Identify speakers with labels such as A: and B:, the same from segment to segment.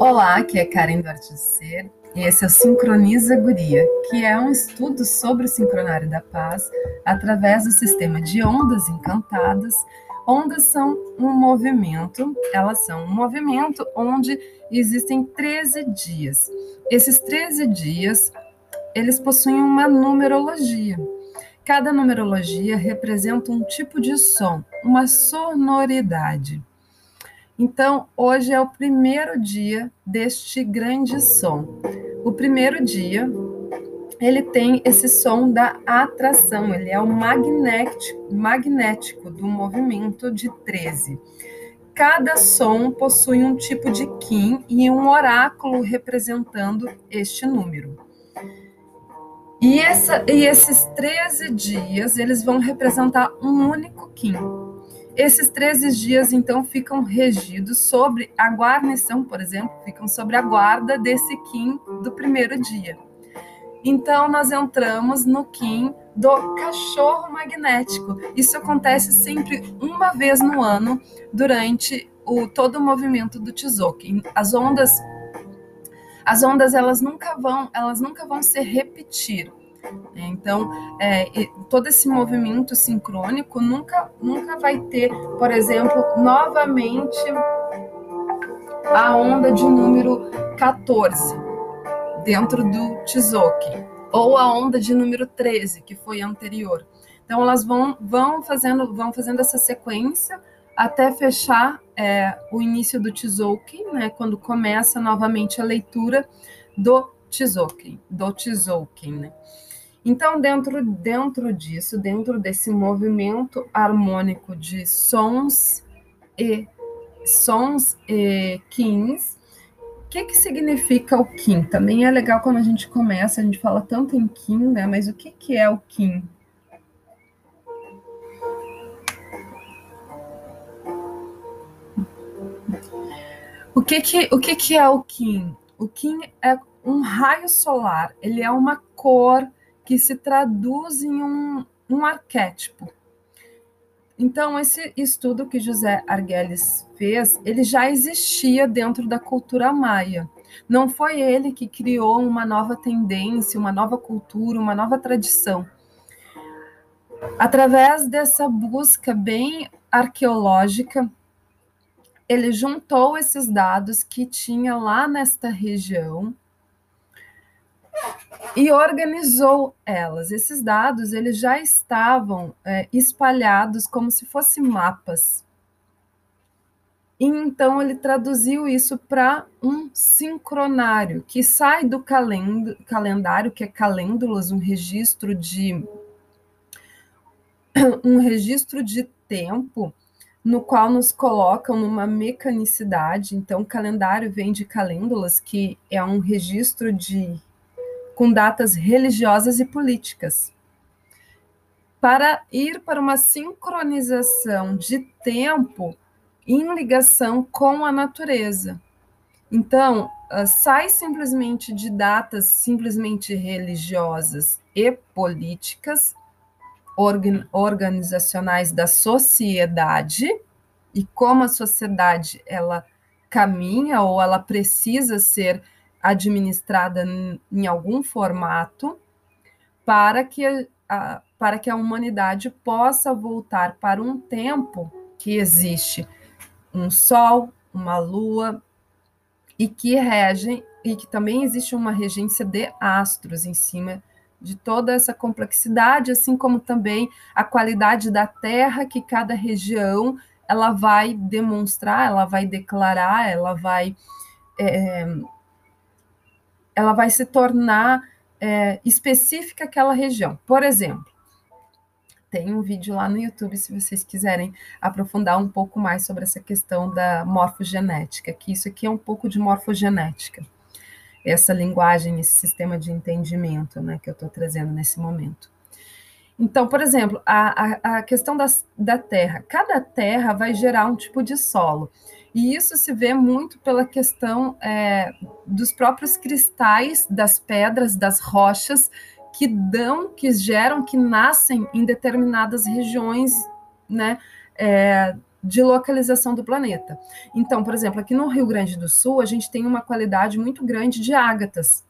A: Olá, aqui é Karen Duarte Ser e esse é o Sincroniza Guria, que é um estudo sobre o sincronário da paz através do sistema de ondas encantadas. Ondas são um movimento, elas são um movimento onde existem 13 dias. Esses 13 dias, eles possuem uma numerologia. Cada numerologia representa um tipo de som, uma sonoridade. Então, hoje é o primeiro dia deste grande som. O primeiro dia, ele tem esse som da atração, ele é o magnético, magnético do movimento de 13. Cada som possui um tipo de Kim e um oráculo representando este número. E, essa, e esses 13 dias, eles vão representar um único Kim. Esses 13 dias, então, ficam regidos sobre a guarnição, por exemplo, ficam sobre a guarda desse Kim do primeiro dia. Então, nós entramos no Kim do cachorro magnético. Isso acontece sempre uma vez no ano, durante o, todo o movimento do Tzolk'in. As ondas, as ondas elas nunca vão, elas nunca vão se repetir. Então, é, todo esse movimento sincrônico nunca, nunca vai ter, por exemplo, novamente a onda de número 14 dentro do Tzolk'in, ou a onda de número 13, que foi anterior. Então, elas vão, vão, fazendo, vão fazendo essa sequência até fechar é, o início do Tzolk'in, né, quando começa novamente a leitura do Tzolk'in, do Tzolk'in, né? Então, dentro, dentro disso, dentro desse movimento harmônico de sons e sons e kins, o que, que significa o Kim? Também é legal quando a gente começa, a gente fala tanto em Kim, né? Mas o que, que é o Kim? O que, que, o que, que é o Kim? O Kim é um raio solar, ele é uma cor que se traduz em um, um arquétipo. Então, esse estudo que José Arguelles fez, ele já existia dentro da cultura maia. Não foi ele que criou uma nova tendência, uma nova cultura, uma nova tradição. Através dessa busca bem arqueológica, ele juntou esses dados que tinha lá nesta região e organizou elas. Esses dados eles já estavam é, espalhados como se fossem mapas. E então ele traduziu isso para um sincronário que sai do calend calendário, que é calêndulas, um registro de um registro de tempo no qual nos colocam numa mecanicidade. Então, o calendário vem de calêndulas, que é um registro de com datas religiosas e políticas. Para ir para uma sincronização de tempo em ligação com a natureza. Então, ah, sai simplesmente de datas simplesmente religiosas e políticas, organizacionais da sociedade, e como a sociedade ela caminha ou ela precisa ser administrada em algum formato para que a, para que a humanidade possa voltar para um tempo que existe um sol, uma lua e que regem e que também existe uma regência de astros em cima de toda essa complexidade, assim como também a qualidade da terra que cada região ela vai demonstrar, ela vai declarar, ela vai é, ela vai se tornar é, específica àquela região. Por exemplo, tem um vídeo lá no YouTube se vocês quiserem aprofundar um pouco mais sobre essa questão da morfogenética, que isso aqui é um pouco de morfogenética. Essa linguagem, esse sistema de entendimento né, que eu estou trazendo nesse momento. Então, por exemplo, a, a, a questão das, da terra. Cada terra vai gerar um tipo de solo. E isso se vê muito pela questão é, dos próprios cristais das pedras, das rochas, que dão, que geram, que nascem em determinadas regiões, né? É, de localização do planeta. Então, por exemplo, aqui no Rio Grande do Sul, a gente tem uma qualidade muito grande de ágatas.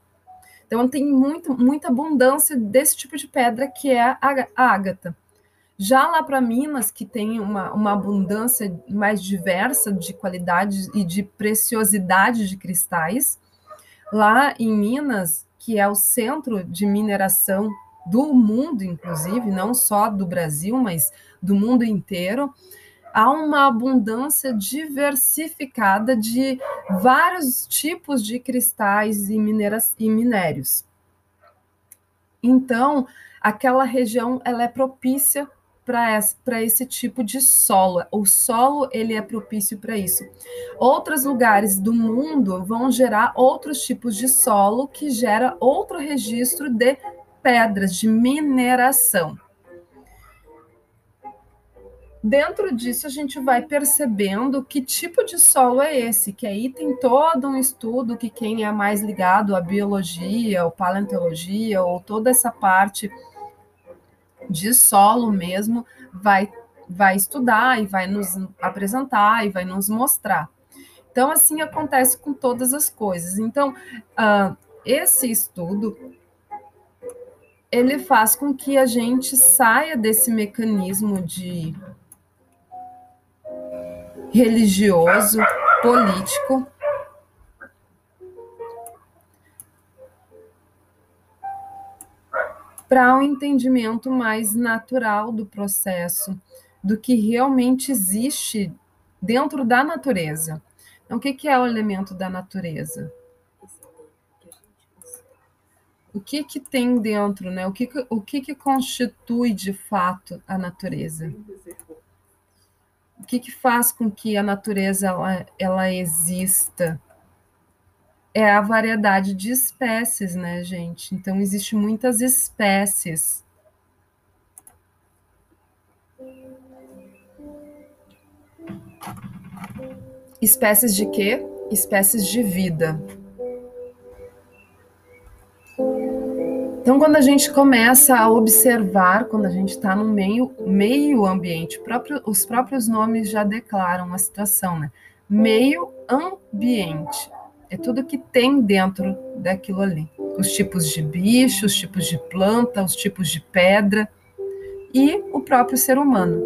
A: Então, tem muito, muita abundância desse tipo de pedra que é a ágata. Já lá para Minas, que tem uma, uma abundância mais diversa de qualidade e de preciosidade de cristais, lá em Minas, que é o centro de mineração do mundo, inclusive, não só do Brasil, mas do mundo inteiro, há uma abundância diversificada de vários tipos de cristais e, mineras, e minérios. Então, aquela região ela é propícia para esse tipo de solo. O solo ele é propício para isso. Outros lugares do mundo vão gerar outros tipos de solo que gera outro registro de pedras de mineração. Dentro disso, a gente vai percebendo que tipo de solo é esse, que aí tem todo um estudo que quem é mais ligado à biologia, ou paleontologia, ou toda essa parte de solo mesmo, vai, vai estudar e vai nos apresentar e vai nos mostrar. Então, assim acontece com todas as coisas. Então, uh, esse estudo ele faz com que a gente saia desse mecanismo de religioso, político, para um entendimento mais natural do processo, do que realmente existe dentro da natureza. Então, o que é o elemento da natureza? O que, que tem dentro, né? O que, o que, que constitui de fato a natureza? O que, que faz com que a natureza ela, ela exista? É a variedade de espécies, né, gente? Então, existe muitas espécies. Espécies de quê? Espécies de vida. Então, quando a gente começa a observar, quando a gente está no meio, meio ambiente, próprio, os próprios nomes já declaram a situação, né? Meio ambiente. É tudo que tem dentro daquilo ali. Os tipos de bicho, os tipos de planta, os tipos de pedra e o próprio ser humano.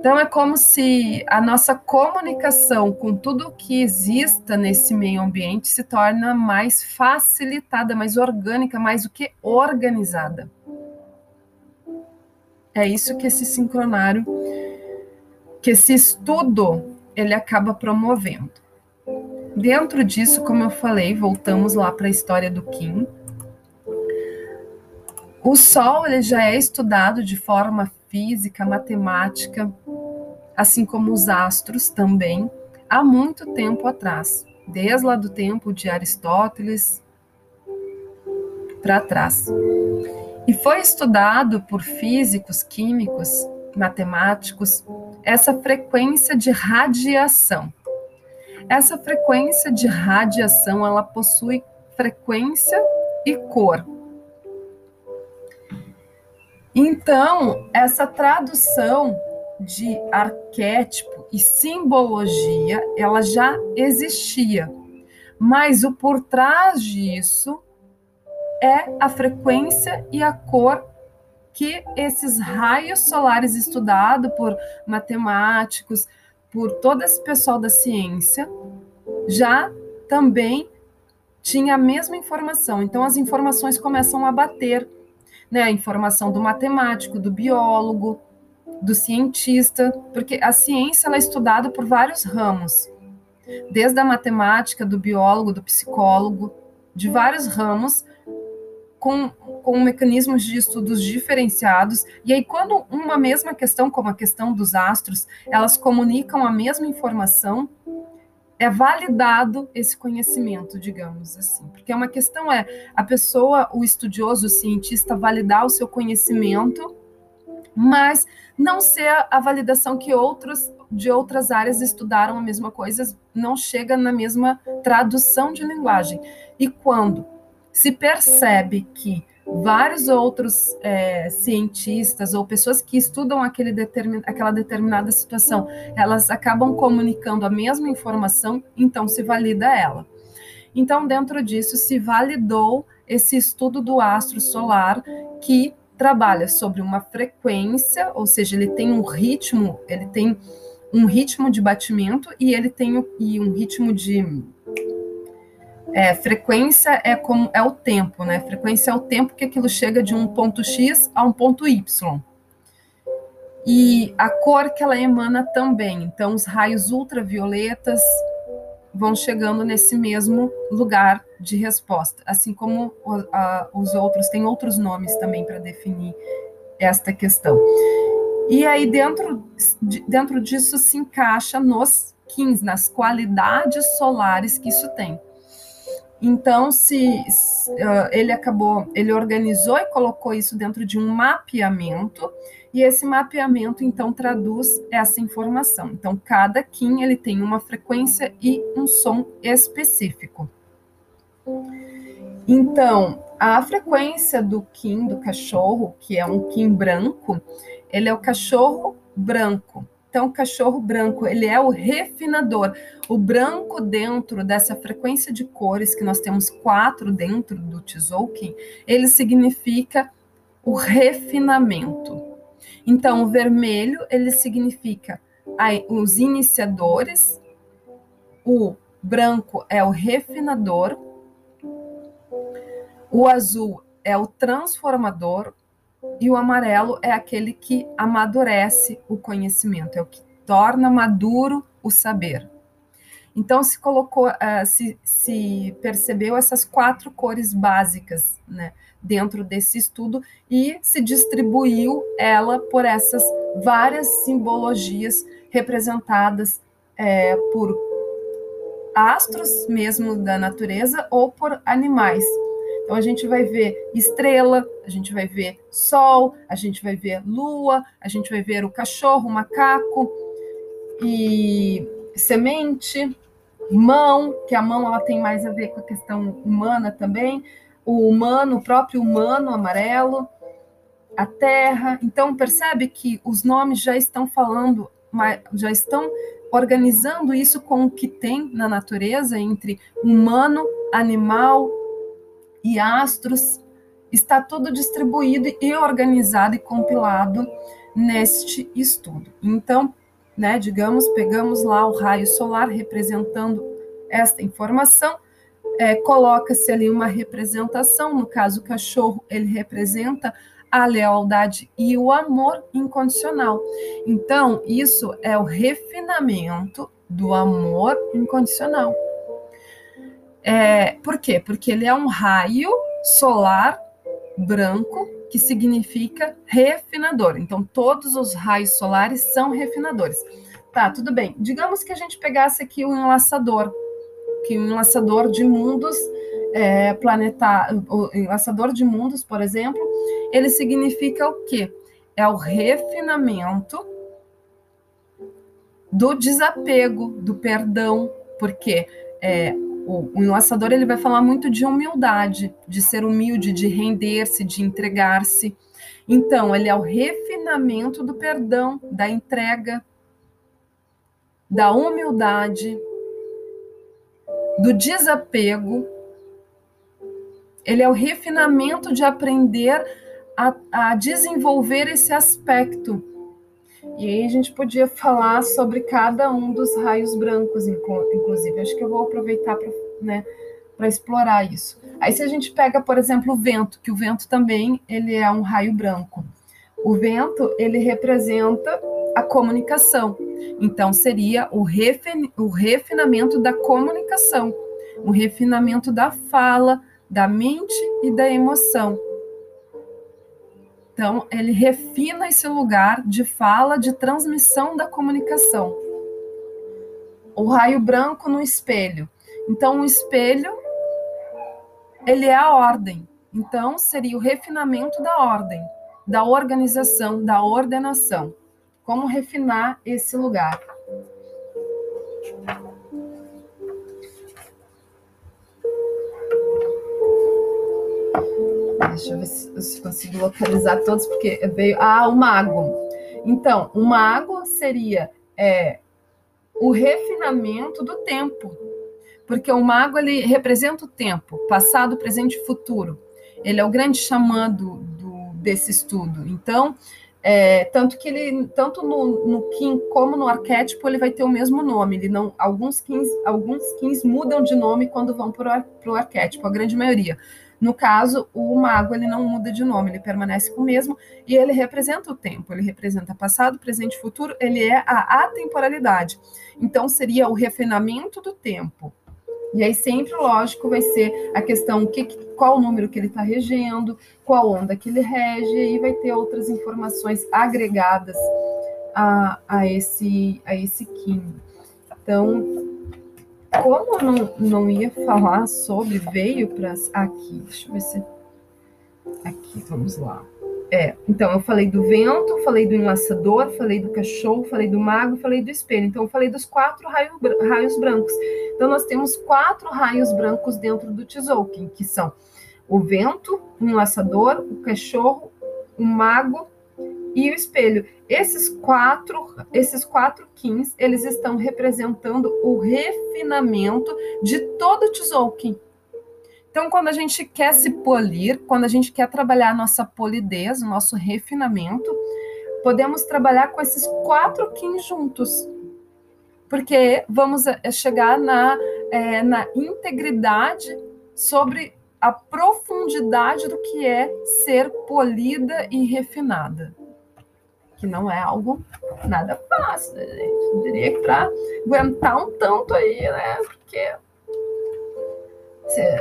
A: Então é como se a nossa comunicação com tudo que exista nesse meio ambiente se torna mais facilitada, mais orgânica, mais do que organizada. É isso que esse sincronário, que esse estudo, ele acaba promovendo. Dentro disso, como eu falei, voltamos lá para a história do Kim. O Sol ele já é estudado de forma física, matemática, assim como os astros também, há muito tempo atrás, desde lá do tempo de Aristóteles para trás. E foi estudado por físicos, químicos, matemáticos, essa frequência de radiação. Essa frequência de radiação, ela possui frequência e cor. Então, essa tradução de arquétipo e simbologia, ela já existia. Mas o por trás disso é a frequência e a cor que esses raios solares estudados por matemáticos, por todo esse pessoal da ciência, já também tinha a mesma informação. Então as informações começam a bater, né? A informação do matemático, do biólogo, do cientista, porque a ciência é estudada por vários ramos, desde a matemática, do biólogo, do psicólogo, de vários ramos, com, com mecanismos de estudos diferenciados. E aí, quando uma mesma questão, como a questão dos astros, elas comunicam a mesma informação, é validado esse conhecimento, digamos assim. Porque uma questão é a pessoa, o estudioso, o cientista, validar o seu conhecimento mas não ser a validação que outros de outras áreas estudaram a mesma coisa, não chega na mesma tradução de linguagem. E quando se percebe que vários outros é, cientistas ou pessoas que estudam aquele determin, aquela determinada situação, elas acabam comunicando a mesma informação, então se valida ela. Então, dentro disso, se validou esse estudo do astro solar que trabalha sobre uma frequência, ou seja, ele tem um ritmo, ele tem um ritmo de batimento e ele tem e um ritmo de é, frequência é como é o tempo, né? Frequência é o tempo que aquilo chega de um ponto X a um ponto Y. E a cor que ela emana também. Então, os raios ultravioletas vão chegando nesse mesmo lugar de resposta, assim como os outros têm outros nomes também para definir esta questão. E aí dentro, de, dentro disso se encaixa nos KINs, nas qualidades solares que isso tem. Então, se, se uh, ele acabou, ele organizou e colocou isso dentro de um mapeamento, e esse mapeamento então traduz essa informação. Então, cada Kim ele tem uma frequência e um som específico. Então, a frequência do Kim do cachorro, que é um Kim branco, ele é o cachorro branco. Então, o cachorro branco, ele é o refinador. O branco dentro dessa frequência de cores, que nós temos quatro dentro do Tzolk'in, ele significa o refinamento. Então, o vermelho, ele significa os iniciadores, o branco é o refinador, o azul é o transformador, e o amarelo é aquele que amadurece o conhecimento, é o que torna maduro o saber. Então se colocou, uh, se, se, percebeu essas quatro cores básicas, né, dentro desse estudo e se distribuiu ela por essas várias simbologias representadas é, por astros mesmo da natureza ou por animais, então a gente vai ver estrela, a gente vai ver sol, a gente vai ver lua, a gente vai ver o cachorro, o macaco e semente, mão, que a mão ela tem mais a ver com a questão humana também, o humano, o próprio humano amarelo, a terra. Então percebe que os nomes já estão falando, já estão organizando isso com o que tem na natureza entre humano, animal, e astros, está tudo distribuído e organizado e compilado neste estudo. Então, né, digamos, pegamos lá o raio solar representando esta informação, é, coloca-se ali uma representação, no caso o cachorro, ele representa a lealdade e o amor incondicional. Então, isso é o refinamento do amor incondicional. É, por quê? Porque ele é um raio solar branco que significa refinador. Então, todos os raios solares são refinadores. Tá, tudo bem. Digamos que a gente pegasse aqui um enlaçador, que um enlaçador de mundos é, planetário, o enlaçador de mundos, por exemplo, ele significa o quê? É o refinamento do desapego, do perdão, porque é, o, o enlaçador ele vai falar muito de humildade, de ser humilde, de render-se, de entregar-se. Então, ele é o refinamento do perdão, da entrega, da humildade, do desapego. Ele é o refinamento de aprender a, a desenvolver esse aspecto e aí a gente podia falar sobre cada um dos raios brancos, inclusive. Acho que eu vou aproveitar para né, explorar isso. Aí se a gente pega, por exemplo, o vento, que o vento também ele é um raio branco. O vento ele representa a comunicação. Então seria o, refin o refinamento da comunicação, o refinamento da fala, da mente e da emoção. Então, ele refina esse lugar de fala, de transmissão da comunicação. O raio branco no espelho. Então, o espelho, ele é a ordem. Então, seria o refinamento da ordem, da organização, da ordenação. Como refinar esse lugar? Deixa eu ver se, consigo localizar todos, porque veio. Ah, o mago. Então, o mago seria é, o refinamento do tempo, porque o mago ele representa o tempo, passado, presente e futuro. Ele é o grande xamã do, do desse estudo. Então, é, tanto que ele, tanto no, no Kim como no arquétipo, ele vai ter o mesmo nome. Ele não, alguns Kins, alguns Kins mudam de nome quando vão para o arquétipo, a grande maioria. No caso, o mago ele não muda de nome, ele permanece com o mesmo e ele representa o tempo, ele representa passado, presente e futuro, ele é a atemporalidade. Então seria o refinamento do tempo. E aí sempre, lógico, vai ser a questão que, qual o número que ele está regendo, qual onda que ele rege, e vai ter outras informações agregadas a, a esse a esse Kim. Então, como eu não, não ia falar sobre, veio para aqui, deixa eu ver se aqui, vamos lá. É, então eu falei do vento, falei do enlaçador, falei do cachorro, falei do mago, falei do espelho. Então eu falei dos quatro raio, raios brancos. Então nós temos quatro raios brancos dentro do Tzolk'in, que são o vento, o enlaçador, o cachorro, o mago e o espelho. Esses quatro, esses quatro kins, eles estão representando o refinamento de todo o Tzolk'in. Então, quando a gente quer se polir, quando a gente quer trabalhar a nossa polidez, o nosso refinamento, podemos trabalhar com esses quatro kins juntos. Porque vamos eh, chegar na, é, na integridade sobre a profundidade do que é ser polida e refinada. Que não é algo nada fácil, né, gente? Eu diria que para aguentar um tanto aí, né? Porque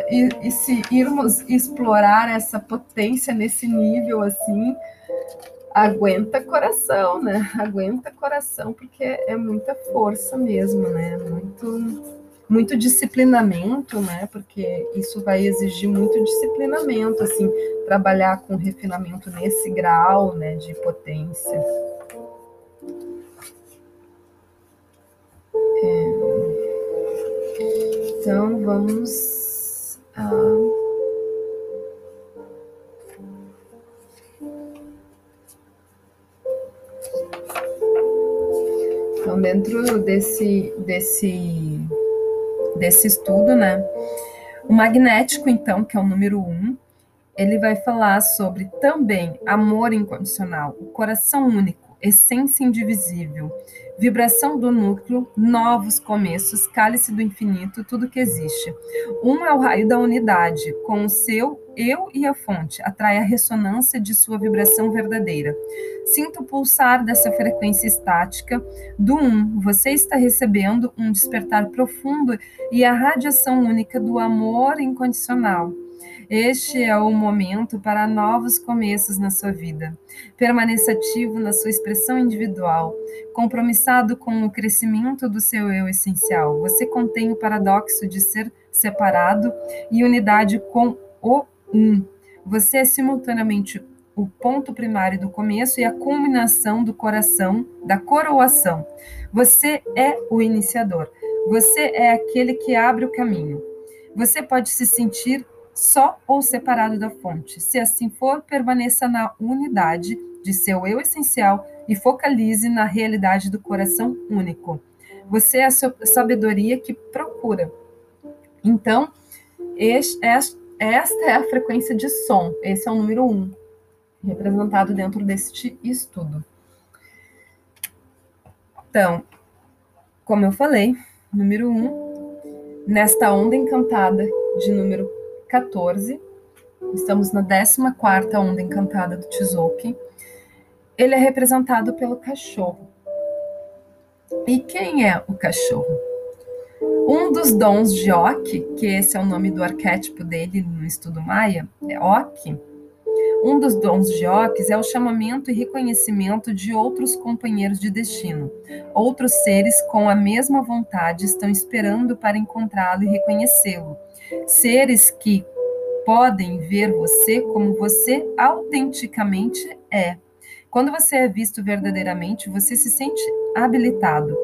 A: e, e se irmos explorar essa potência nesse nível assim, aguenta coração, né? Aguenta coração, porque é muita força mesmo, né? Muito, muito disciplinamento, né? Porque isso vai exigir muito disciplinamento, assim, trabalhar com refinamento nesse grau, né, de potência. É. Então, vamos ah. Então, dentro desse, desse, desse estudo, né, o magnético, então, que é o número um, ele vai falar sobre também amor incondicional, o coração único, essência indivisível, vibração do núcleo, novos começos, cálice do infinito, tudo que existe. Um é o raio da unidade, com o seu eu e a fonte, atrai a ressonância de sua vibração verdadeira. Sinta o pulsar dessa frequência estática do um. Você está recebendo um despertar profundo e a radiação única do amor incondicional. Este é o momento para novos começos na sua vida. Permaneça ativo na sua expressão individual, compromissado com o crescimento do seu eu essencial. Você contém o paradoxo de ser separado e unidade com o um. Você é simultaneamente o ponto primário do começo e a culminação do coração, da coroação. Você é o iniciador. Você é aquele que abre o caminho. Você pode se sentir só ou separado da fonte. Se assim for, permaneça na unidade de seu eu essencial e focalize na realidade do coração único. Você é a sabedoria que procura. Então, esta é a frequência de som. Esse é o número um, representado dentro deste estudo. Então, como eu falei, número um, nesta onda encantada de número 14. Estamos na 14 onda encantada do Tzolk'in. Ele é representado pelo cachorro. E quem é o cachorro? Um dos dons de Ok, que esse é o nome do arquétipo dele no estudo maia, é Ok. Um dos dons de Oques é o chamamento e reconhecimento de outros companheiros de destino. Outros seres com a mesma vontade estão esperando para encontrá-lo e reconhecê-lo seres que podem ver você como você autenticamente é. Quando você é visto verdadeiramente, você se sente habilitado.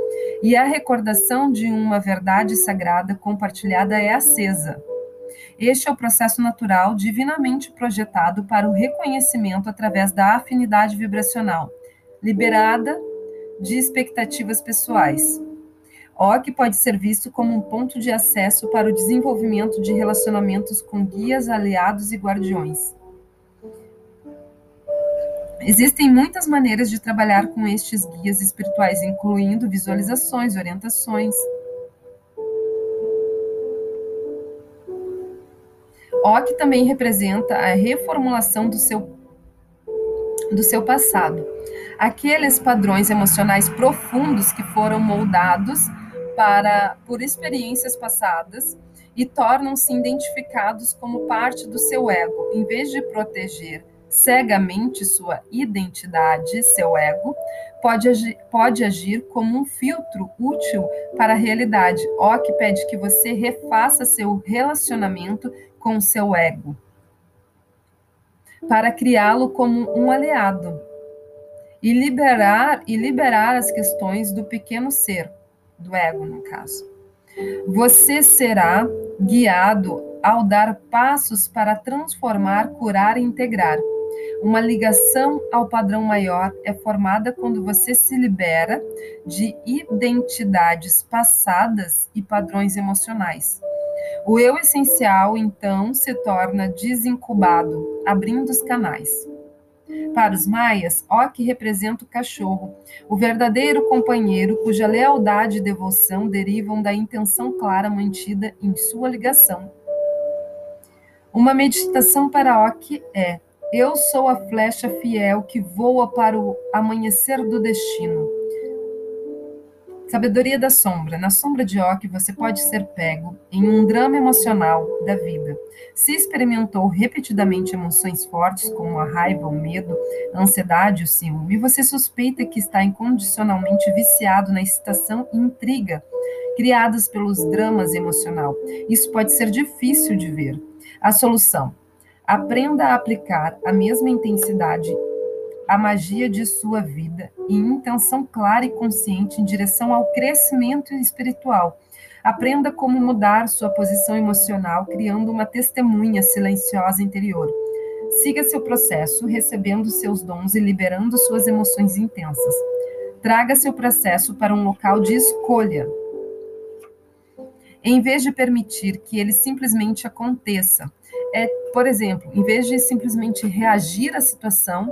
A: E a recordação de uma verdade sagrada compartilhada é acesa. Este é o processo natural divinamente projetado para o reconhecimento através da afinidade vibracional, liberada de expectativas pessoais. OC pode ser visto como um ponto de acesso para o desenvolvimento de relacionamentos com guias, aliados e guardiões. Existem muitas maneiras de trabalhar com estes guias espirituais, incluindo visualizações, orientações. OC também representa a reformulação do seu, do seu passado. Aqueles padrões emocionais profundos que foram moldados para por experiências passadas e tornam-se identificados como parte do seu ego, em vez de proteger cegamente sua identidade, seu ego, pode agir, pode agir como um filtro útil para a realidade. Ó, que pede que você refaça seu relacionamento com o seu ego, para criá-lo como um aliado e liberar e liberar as questões do pequeno ser, do ego no caso. Você será guiado ao dar passos para transformar, curar e integrar. Uma ligação ao padrão maior é formada quando você se libera de identidades passadas e padrões emocionais. O eu essencial, então, se torna desincubado, abrindo os canais. Para os maias, Ok representa o cachorro, o verdadeiro companheiro cuja lealdade e devoção derivam da intenção clara mantida em sua ligação. Uma meditação para Ok é: Eu sou a flecha fiel que voa para o amanhecer do destino. Sabedoria da sombra. Na sombra de Ock, você pode ser pego em um drama emocional da vida. Se experimentou repetidamente emoções fortes, como a raiva, o medo, a ansiedade, o ciúme, e você suspeita que está incondicionalmente viciado na excitação e intriga criadas pelos dramas emocional. Isso pode ser difícil de ver. A solução: aprenda a aplicar a mesma intensidade a magia de sua vida e intenção clara e consciente em direção ao crescimento espiritual. Aprenda como mudar sua posição emocional, criando uma testemunha silenciosa interior. Siga seu processo, recebendo seus dons e liberando suas emoções intensas. Traga seu processo para um local de escolha. Em vez de permitir que ele simplesmente aconteça, é, por exemplo, em vez de simplesmente reagir à situação,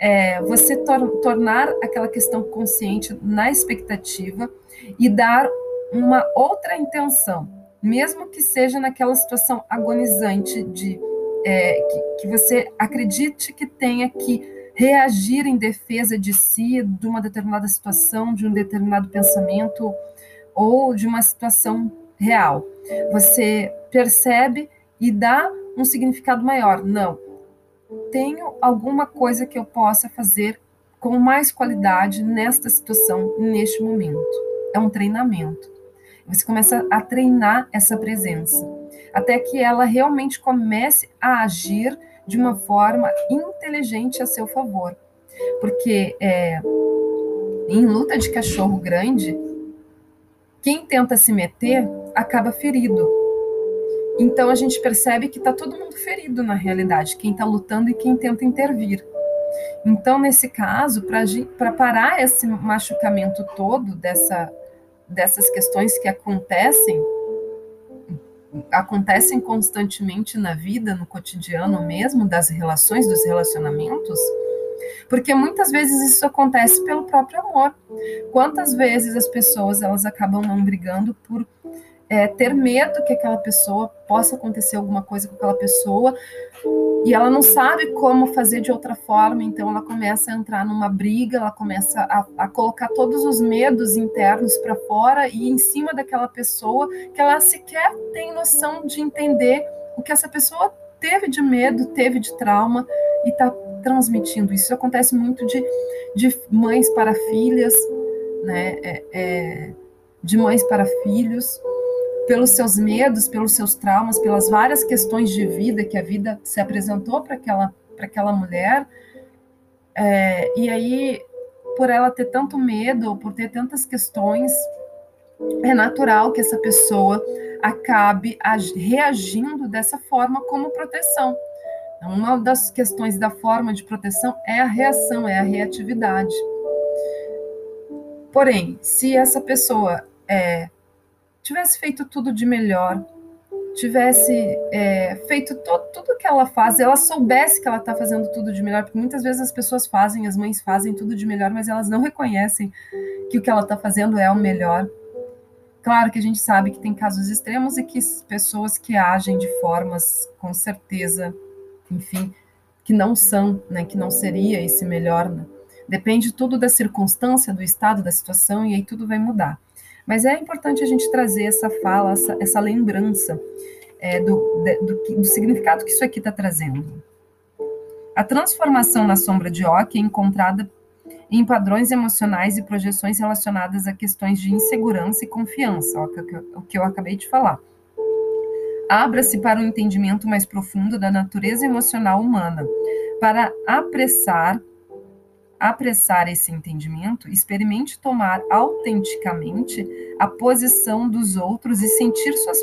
A: é, você tor tornar aquela questão consciente na expectativa e dar uma outra intenção, mesmo que seja naquela situação agonizante de é, que, que você acredite que tenha que reagir em defesa de si, de uma determinada situação, de um determinado pensamento ou de uma situação real. Você percebe e dá um significado maior. Não, tenho alguma coisa que eu possa fazer com mais qualidade nesta situação, neste momento. É um treinamento. Você começa a treinar essa presença, até que ela realmente comece a agir de uma forma inteligente a seu favor. Porque é, em luta de cachorro grande, quem tenta se meter acaba ferido então a gente percebe que está todo mundo ferido na realidade, quem está lutando e quem tenta intervir. Então, nesse caso, para parar esse machucamento todo dessa, dessas questões que acontecem, acontecem constantemente na vida, no cotidiano mesmo, das relações, dos relacionamentos, porque muitas vezes isso acontece pelo próprio amor. Quantas vezes as pessoas elas acabam não brigando por é, ter medo que aquela pessoa possa acontecer alguma coisa com aquela pessoa e ela não sabe como fazer de outra forma, então ela começa a entrar numa briga, ela começa a, a colocar todos os medos internos para fora e em cima daquela pessoa que ela sequer tem noção de entender o que essa pessoa teve de medo, teve de trauma e está transmitindo. Isso acontece muito de, de mães para filhas, né? É, é, de mães para filhos pelos seus medos, pelos seus traumas, pelas várias questões de vida que a vida se apresentou para aquela, aquela mulher. É, e aí, por ela ter tanto medo, por ter tantas questões, é natural que essa pessoa acabe reagindo dessa forma como proteção. Então, uma das questões da forma de proteção é a reação, é a reatividade. Porém, se essa pessoa é, tivesse feito tudo de melhor, tivesse é, feito to, tudo que ela faz, ela soubesse que ela está fazendo tudo de melhor, porque muitas vezes as pessoas fazem, as mães fazem tudo de melhor, mas elas não reconhecem que o que ela está fazendo é o melhor. Claro que a gente sabe que tem casos extremos e que pessoas que agem de formas, com certeza, enfim, que não são, né, que não seria esse melhor, né? Depende tudo da circunstância, do estado, da situação, e aí tudo vai mudar. Mas é importante a gente trazer essa fala, essa, essa lembrança é, do, de, do, do, significado que isso aqui está trazendo. A transformação na sombra de Ock é encontrada em padrões emocionais e projeções relacionadas a questões de insegurança e confiança, ó, que, o que eu acabei de falar. Abra-se para um entendimento mais profundo da natureza emocional humana, para apressar apressar esse entendimento, experimente tomar autenticamente a posição dos outros e sentir suas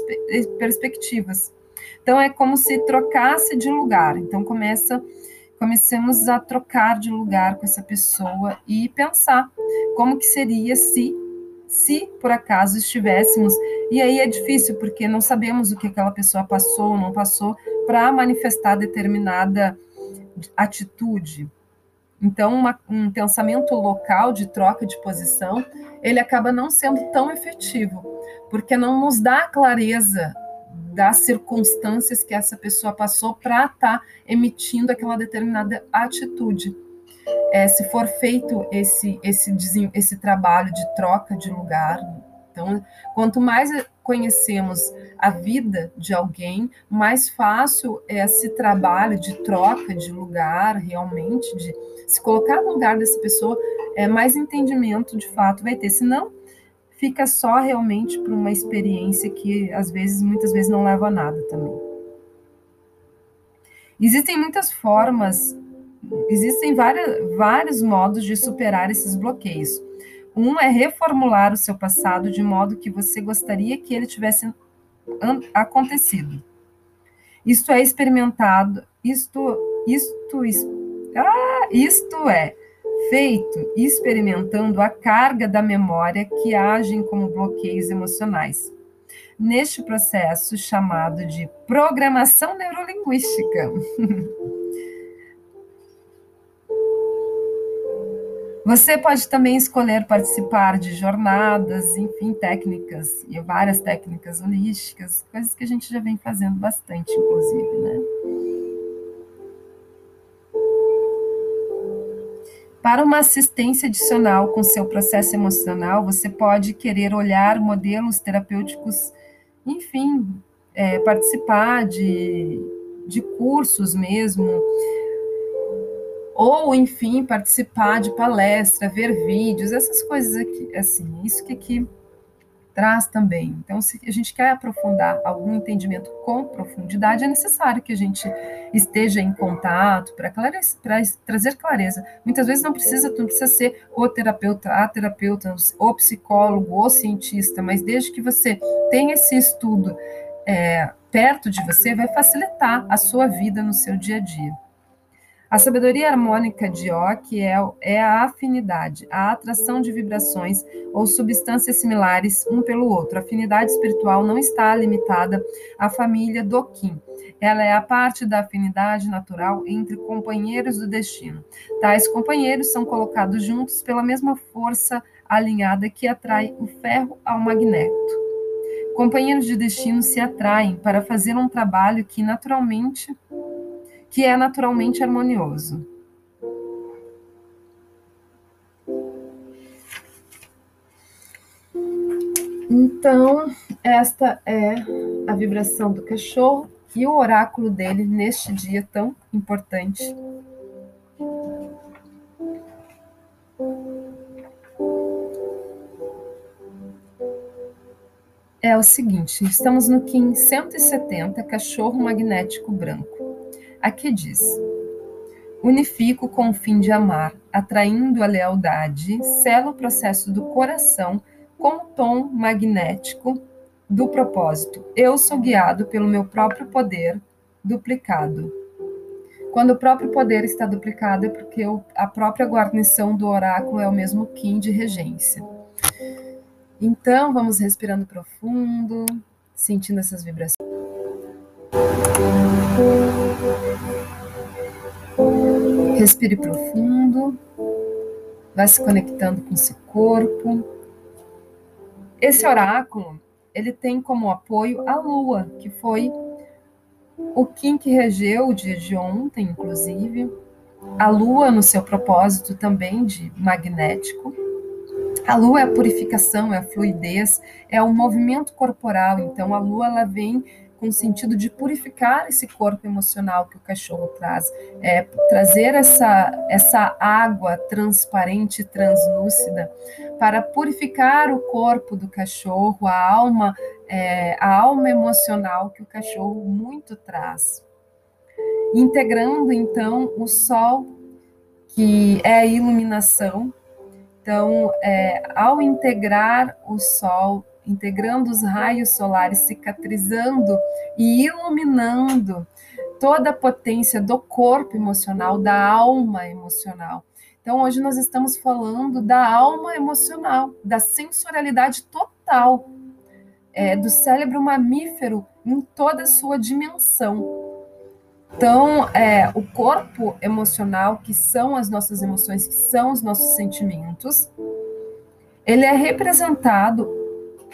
A: perspectivas. Então é como se trocasse de lugar. Então começa comecemos a trocar de lugar com essa pessoa e pensar como que seria se se por acaso estivéssemos e aí é difícil porque não sabemos o que aquela pessoa passou ou não passou para manifestar determinada atitude então, uma, um pensamento local de troca de posição, ele acaba não sendo tão efetivo, porque não nos dá clareza das circunstâncias que essa pessoa passou para estar tá emitindo aquela determinada atitude. É, se for feito esse, esse, esse trabalho de troca de lugar, então, quanto mais conhecemos a vida de alguém, mais fácil é esse trabalho de troca de lugar, realmente, de se colocar no lugar dessa pessoa, é mais entendimento de fato vai ter. Senão, fica só realmente para uma experiência que às vezes, muitas vezes, não leva a nada também. Existem muitas formas, existem várias, vários modos de superar esses bloqueios. Um é reformular o seu passado de modo que você gostaria que ele tivesse acontecido. Isto é experimentado, isto, isto, ah, isto é feito experimentando a carga da memória que agem como bloqueios emocionais. Neste processo chamado de programação neurolinguística. Você pode também escolher participar de jornadas, enfim, técnicas, e várias técnicas holísticas, coisas que a gente já vem fazendo bastante, inclusive, né? Para uma assistência adicional com seu processo emocional, você pode querer olhar modelos terapêuticos, enfim, é, participar de, de cursos mesmo, ou enfim participar de palestra, ver vídeos, essas coisas aqui, assim, isso que aqui traz também. Então, se a gente quer aprofundar algum entendimento com profundidade, é necessário que a gente esteja em contato para trazer clareza. Muitas vezes não precisa, não precisa ser o terapeuta, a terapeuta, o psicólogo, o cientista, mas desde que você tenha esse estudo é, perto de você, vai facilitar a sua vida no seu dia a dia. A sabedoria harmônica de Ock é, é a afinidade, a atração de vibrações ou substâncias similares um pelo outro. A afinidade espiritual não está limitada à família do Kim. Ela é a parte da afinidade natural entre companheiros do destino. Tais companheiros são colocados juntos pela mesma força alinhada que atrai o ferro ao magneto. Companheiros de destino se atraem para fazer um trabalho que naturalmente que é naturalmente harmonioso. Então, esta é a vibração do cachorro e o oráculo dele neste dia tão importante. É o seguinte: estamos no Kim 170, cachorro magnético branco. Aqui diz: Unifico com o fim de amar, atraindo a lealdade, selo o processo do coração com o tom magnético do propósito. Eu sou guiado pelo meu próprio poder duplicado. Quando o próprio poder está duplicado é porque a própria guarnição do oráculo é o mesmo Kim de regência. Então, vamos respirando profundo, sentindo essas vibrações. Respire profundo, vai se conectando com seu corpo. Esse oráculo, ele tem como apoio a lua, que foi o Kim que regeu o dia de ontem, inclusive. A lua no seu propósito também de magnético. A lua é a purificação, é a fluidez, é o movimento corporal. Então, a lua ela vem com o sentido de purificar esse corpo emocional que o cachorro traz, é, trazer essa, essa água transparente, translúcida, para purificar o corpo do cachorro, a alma, é, a alma emocional que o cachorro muito traz. Integrando então o sol, que é a iluminação. Então, é, ao integrar o sol, integrando os raios solares, cicatrizando e iluminando toda a potência do corpo emocional, da alma emocional. Então, hoje nós estamos falando da alma emocional, da sensorialidade total, é, do cérebro mamífero em toda a sua dimensão. Então, é, o corpo emocional, que são as nossas emoções, que são os nossos sentimentos, ele é representado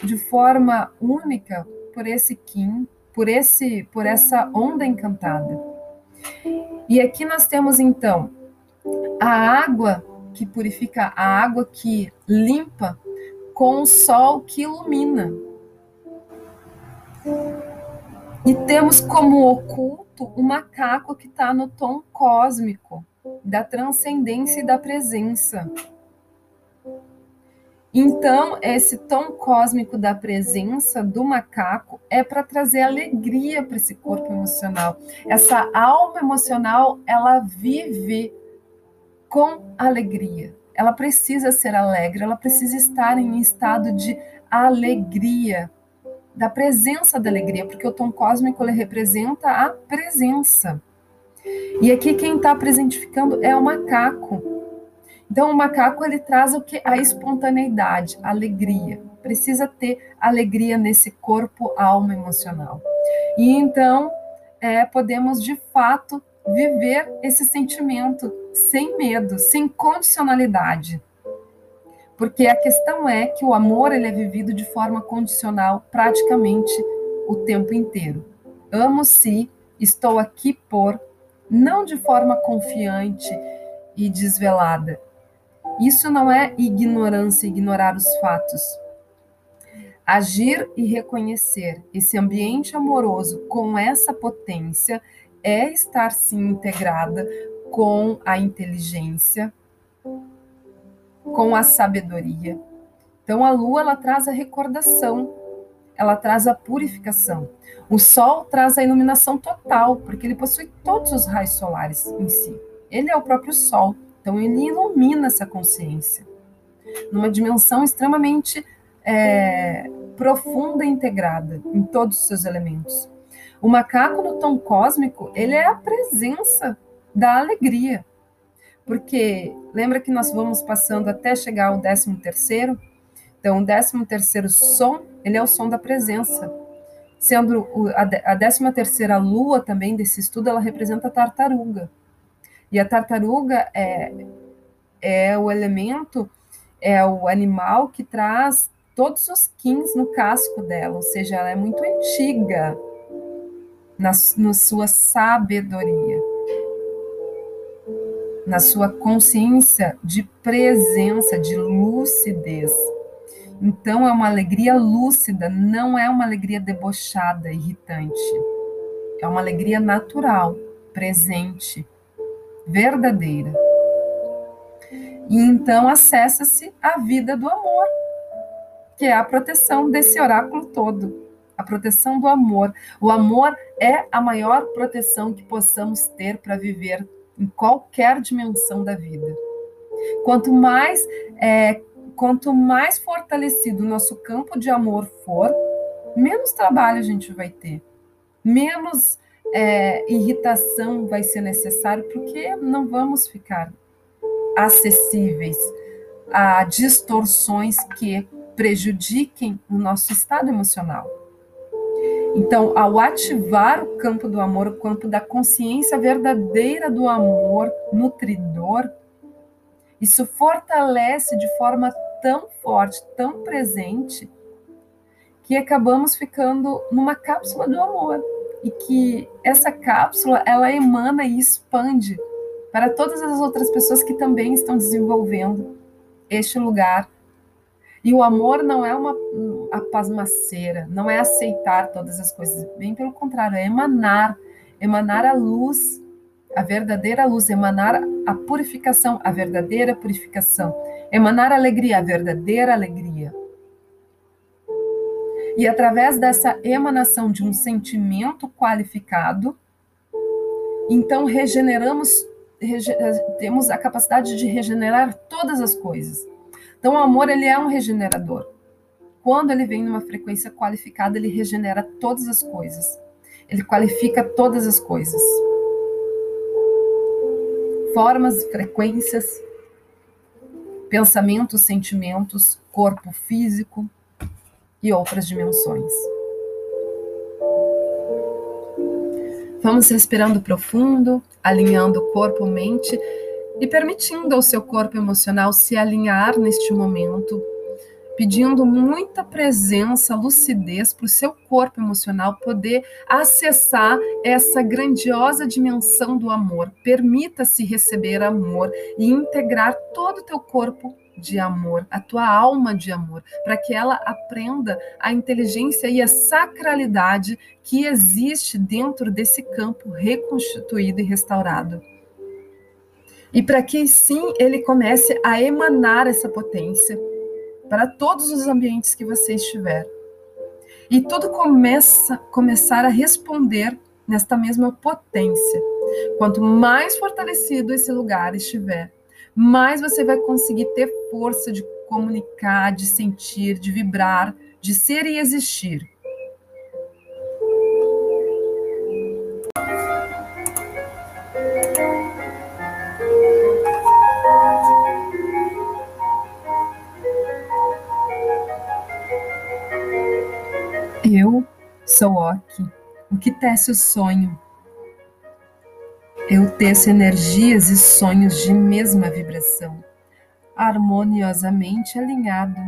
A: de forma única por esse Kim, por esse, por essa onda encantada. E aqui nós temos então a água que purifica, a água que limpa, com o sol que ilumina. E temos como oculto o macaco que está no tom cósmico da transcendência e da presença. Então, esse tom cósmico da presença do macaco é para trazer alegria para esse corpo emocional. Essa alma emocional, ela vive com alegria. Ela precisa ser alegre, ela precisa estar em estado de alegria, da presença da alegria, porque o tom cósmico ele representa a presença. E aqui quem está presentificando é o macaco. Então, o macaco ele traz o que? A espontaneidade, a alegria. Precisa ter alegria nesse corpo, alma emocional. E então, é, podemos de fato viver esse sentimento sem medo, sem condicionalidade. Porque a questão é que o amor ele é vivido de forma condicional praticamente o tempo inteiro. Amo se, estou aqui por, não de forma confiante e desvelada, isso não é ignorância, ignorar os fatos. Agir e reconhecer esse ambiente amoroso com essa potência é estar sim integrada com a inteligência, com a sabedoria. Então a lua ela traz a recordação, ela traz a purificação. O sol traz a iluminação total, porque ele possui todos os raios solares em si. Ele é o próprio sol. Então, ele ilumina essa consciência numa dimensão extremamente é, profunda e integrada em todos os seus elementos. O macaco no tom cósmico, ele é a presença da alegria. Porque lembra que nós vamos passando até chegar ao décimo terceiro? Então, o décimo terceiro som, ele é o som da presença. Sendo a décima terceira lua também desse estudo, ela representa a tartaruga. E a tartaruga é, é o elemento, é o animal que traz todos os quins no casco dela, ou seja, ela é muito antiga na, na sua sabedoria, na sua consciência de presença, de lucidez. Então é uma alegria lúcida, não é uma alegria debochada, irritante. É uma alegria natural, presente, verdadeira. E então acessa-se a vida do amor, que é a proteção desse oráculo todo, a proteção do amor. O amor é a maior proteção que possamos ter para viver em qualquer dimensão da vida. Quanto mais é, quanto mais fortalecido o nosso campo de amor for, menos trabalho a gente vai ter, menos é, irritação vai ser necessário, porque não vamos ficar acessíveis a distorções que prejudiquem o nosso estado emocional. Então, ao ativar o campo do amor, o campo da consciência verdadeira do amor nutridor, isso fortalece de forma tão forte, tão presente, que acabamos ficando numa cápsula do amor e que essa cápsula ela emana e expande para todas as outras pessoas que também estão desenvolvendo este lugar. E o amor não é uma a pasmaceira, não é aceitar todas as coisas, bem pelo contrário, é emanar, emanar a luz, a verdadeira luz, emanar a purificação, a verdadeira purificação, emanar a alegria, a verdadeira alegria. E através dessa emanação de um sentimento qualificado, então regeneramos, rege, temos a capacidade de regenerar todas as coisas. Então o amor ele é um regenerador. Quando ele vem numa frequência qualificada, ele regenera todas as coisas. Ele qualifica todas as coisas. Formas, frequências, pensamentos, sentimentos, corpo físico, e outras dimensões. Vamos respirando profundo, alinhando corpo, mente e permitindo ao seu corpo emocional se alinhar neste momento, pedindo muita presença, lucidez para o seu corpo emocional poder acessar essa grandiosa dimensão do amor. Permita-se receber amor e integrar todo o teu corpo de amor, a tua alma de amor, para que ela aprenda a inteligência e a sacralidade que existe dentro desse campo reconstituído e restaurado. E para que sim ele comece a emanar essa potência para todos os ambientes que você estiver. E tudo começa começar a responder nesta mesma potência. Quanto mais fortalecido esse lugar estiver, mais você vai conseguir ter força de comunicar, de sentir, de vibrar, de ser e existir. Eu sou Oki, o que tece o sonho, eu teço energias e sonhos de mesma vibração, harmoniosamente alinhado,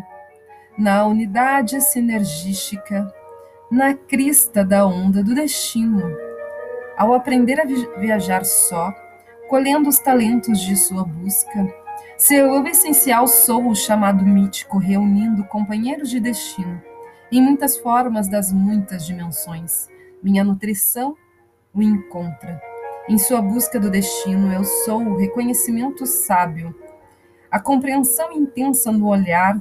A: na unidade sinergística, na crista da onda do destino. Ao aprender a viajar só, colhendo os talentos de sua busca, seu essencial sou o chamado mítico, reunindo companheiros de destino, em muitas formas das muitas dimensões. Minha nutrição o encontra em sua busca do destino, eu sou o reconhecimento sábio, a compreensão intensa no olhar,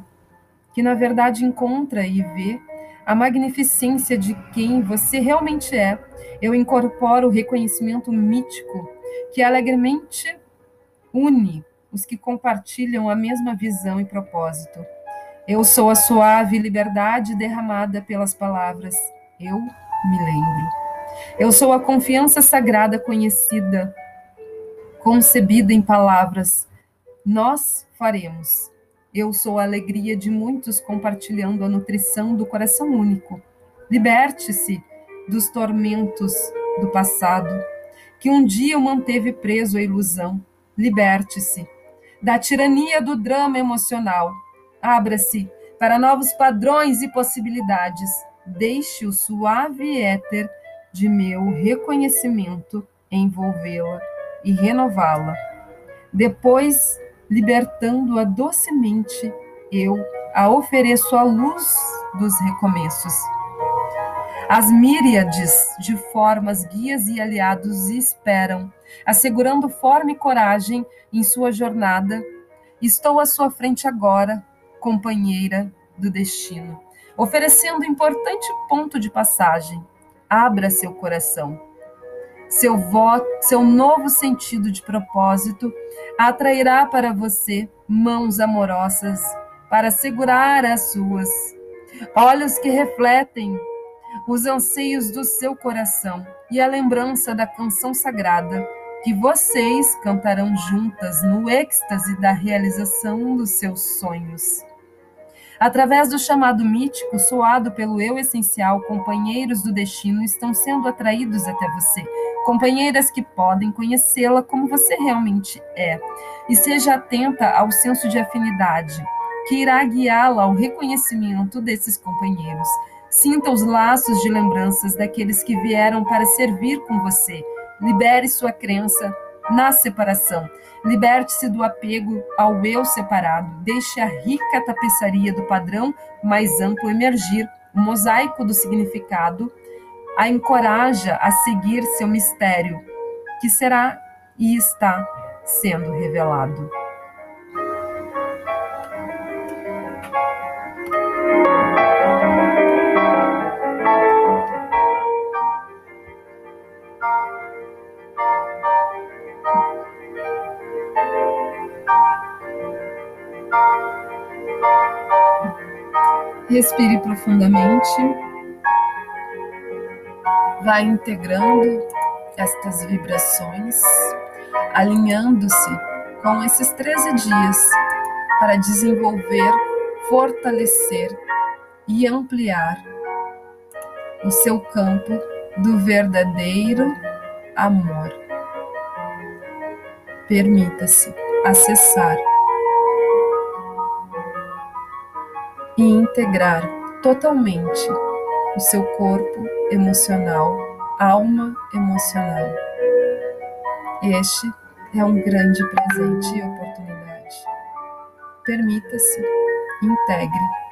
A: que na verdade encontra e vê a magnificência de quem você realmente é. Eu incorporo o reconhecimento mítico que alegremente une os que compartilham a mesma visão e propósito. Eu sou a suave liberdade derramada pelas palavras. Eu me lembro. Eu sou a confiança sagrada conhecida, concebida em palavras. Nós faremos. Eu sou a alegria de muitos compartilhando a nutrição do coração único. Liberte-se dos tormentos do passado, que um dia manteve preso à ilusão. Liberte-se da tirania do drama emocional. Abra-se para novos padrões e possibilidades. Deixe o suave éter de meu reconhecimento envolvê-la e renová-la. Depois, libertando-a docemente, eu a ofereço a luz dos recomeços. As míriades de formas, guias e aliados esperam, assegurando forma e coragem em sua jornada. Estou à sua frente agora, companheira do destino, oferecendo importante ponto de passagem abra seu coração. Seu voto, seu novo sentido de propósito atrairá para você mãos amorosas para segurar as suas, olhos que refletem os anseios do seu coração e a lembrança da canção sagrada que vocês cantarão juntas no êxtase da realização dos seus sonhos. Através do chamado mítico soado pelo eu essencial, companheiros do destino estão sendo atraídos até você, companheiras que podem conhecê-la como você realmente é. E seja atenta ao senso de afinidade, que irá guiá-la ao reconhecimento desses companheiros. Sinta os laços de lembranças daqueles que vieram para servir com você. Libere sua crença na separação. Liberte-se do apego ao eu separado. Deixe a rica tapeçaria do padrão mais amplo emergir, o mosaico do significado a encoraja a seguir seu mistério, que será e está sendo revelado. Respire profundamente. Vai integrando estas vibrações, alinhando-se com esses 13 dias para desenvolver, fortalecer e ampliar o seu campo do verdadeiro amor. Permita-se acessar e integrar totalmente o seu corpo emocional, alma emocional. Este é um grande presente e oportunidade. Permita-se, integre